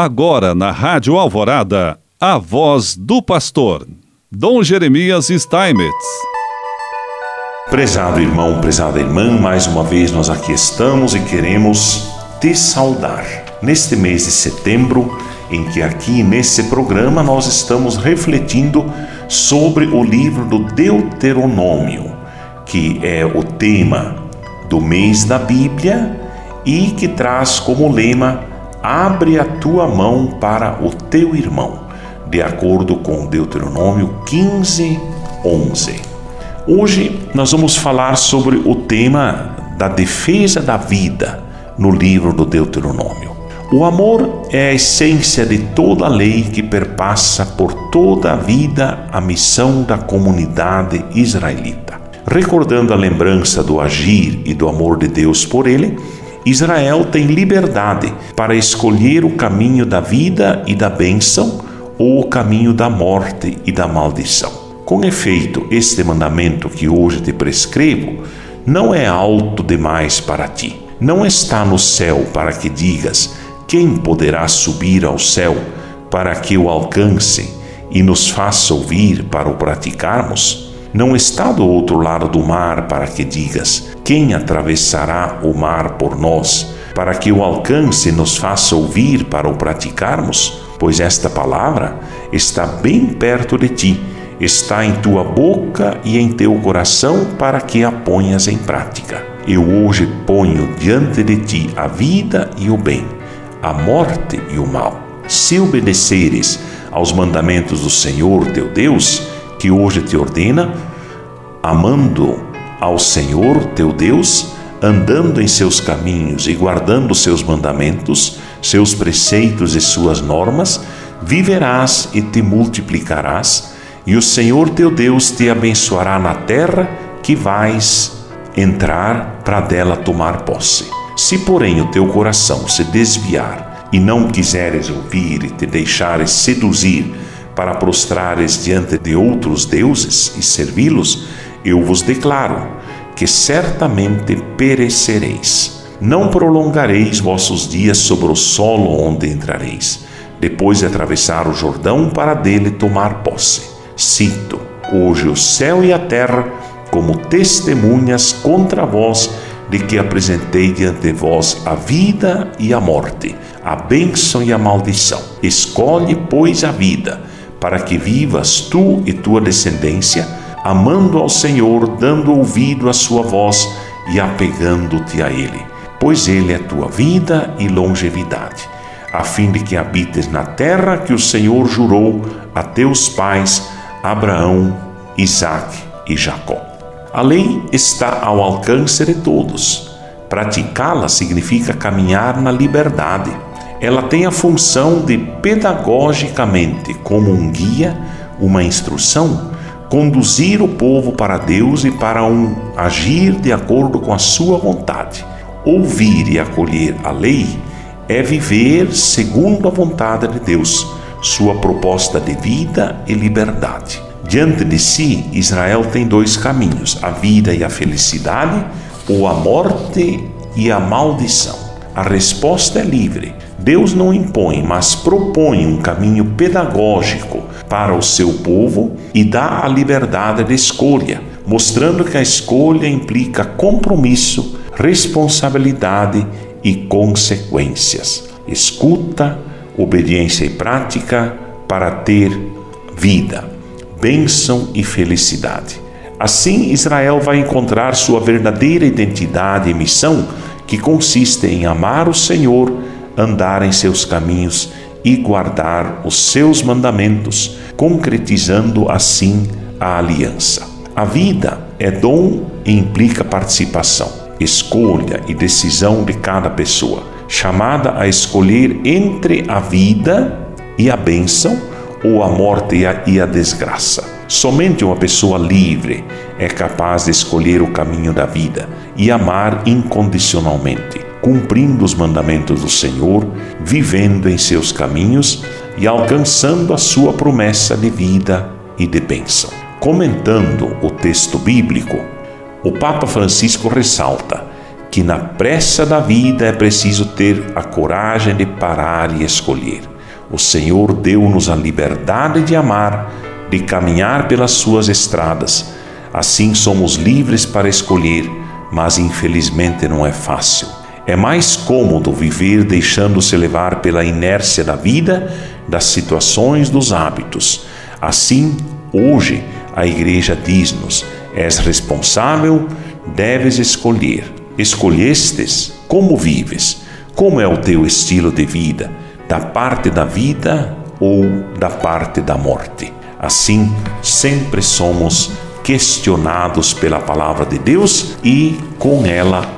Agora na Rádio Alvorada, a voz do pastor, Dom Jeremias Steinmetz. Prezado irmão, prezada irmã, mais uma vez nós aqui estamos e queremos te saudar. Neste mês de setembro, em que aqui nesse programa nós estamos refletindo sobre o livro do Deuteronômio, que é o tema do mês da Bíblia e que traz como lema abre a tua mão para o teu irmão, de acordo com Deuteronômio 15, 11. Hoje nós vamos falar sobre o tema da defesa da vida no livro do Deuteronômio. O amor é a essência de toda a lei que perpassa por toda a vida a missão da comunidade israelita. Recordando a lembrança do agir e do amor de Deus por ele, Israel tem liberdade para escolher o caminho da vida e da bênção ou o caminho da morte e da maldição. Com efeito, este mandamento que hoje te prescrevo não é alto demais para ti. Não está no céu para que digas: quem poderá subir ao céu para que o alcance e nos faça ouvir para o praticarmos? Não está do outro lado do mar para que digas: Quem atravessará o mar por nós, para que o alcance nos faça ouvir para o praticarmos? Pois esta palavra está bem perto de ti, está em tua boca e em teu coração para que a ponhas em prática. Eu hoje ponho diante de ti a vida e o bem, a morte e o mal. Se obedeceres aos mandamentos do Senhor teu Deus, que hoje te ordena, amando ao Senhor teu Deus, andando em seus caminhos e guardando seus mandamentos, seus preceitos e suas normas, viverás e te multiplicarás, e o Senhor teu Deus te abençoará na terra que vais entrar para dela tomar posse. Se, porém, o teu coração se desviar e não quiseres ouvir e te deixares seduzir para prostrares diante de outros deuses e servi-los, eu vos declaro que certamente perecereis. Não prolongareis vossos dias sobre o solo onde entrareis, depois de atravessar o Jordão para dele tomar posse. Cito hoje o céu e a terra como testemunhas contra vós de que apresentei diante de vós a vida e a morte, a bênção e a maldição. Escolhe, pois, a vida para que vivas tu e tua descendência, amando ao Senhor, dando ouvido à sua voz e apegando-te a Ele, pois Ele é tua vida e longevidade, a fim de que habites na terra que o Senhor jurou a teus pais, Abraão, Isaque e Jacó. A lei está ao alcance de todos. Praticá-la significa caminhar na liberdade ela tem a função de, pedagogicamente, como um guia, uma instrução, conduzir o povo para Deus e para um agir de acordo com a sua vontade. Ouvir e acolher a lei é viver segundo a vontade de Deus, sua proposta de vida e liberdade. Diante de si, Israel tem dois caminhos: a vida e a felicidade, ou a morte e a maldição. A resposta é livre. Deus não impõe, mas propõe um caminho pedagógico para o seu povo e dá a liberdade de escolha, mostrando que a escolha implica compromisso, responsabilidade e consequências. Escuta, obediência e prática para ter vida, bênção e felicidade. Assim, Israel vai encontrar sua verdadeira identidade e missão, que consiste em amar o Senhor andar em seus caminhos e guardar os seus mandamentos, concretizando assim a aliança. A vida é dom e implica participação, escolha e decisão de cada pessoa, chamada a escolher entre a vida e a bênção ou a morte e a, e a desgraça. Somente uma pessoa livre é capaz de escolher o caminho da vida e amar incondicionalmente cumprindo os mandamentos do Senhor, vivendo em seus caminhos e alcançando a sua promessa de vida e de bênção. Comentando o texto bíblico, o Papa Francisco ressalta que na pressa da vida é preciso ter a coragem de parar e escolher. O Senhor deu-nos a liberdade de amar, de caminhar pelas suas estradas. Assim somos livres para escolher, mas infelizmente não é fácil. É mais cômodo viver deixando-se levar pela inércia da vida, das situações, dos hábitos. Assim, hoje, a igreja diz-nos: és responsável, deves escolher. Escolhestes como vives, como é o teu estilo de vida, da parte da vida ou da parte da morte. Assim, sempre somos questionados pela palavra de Deus e com ela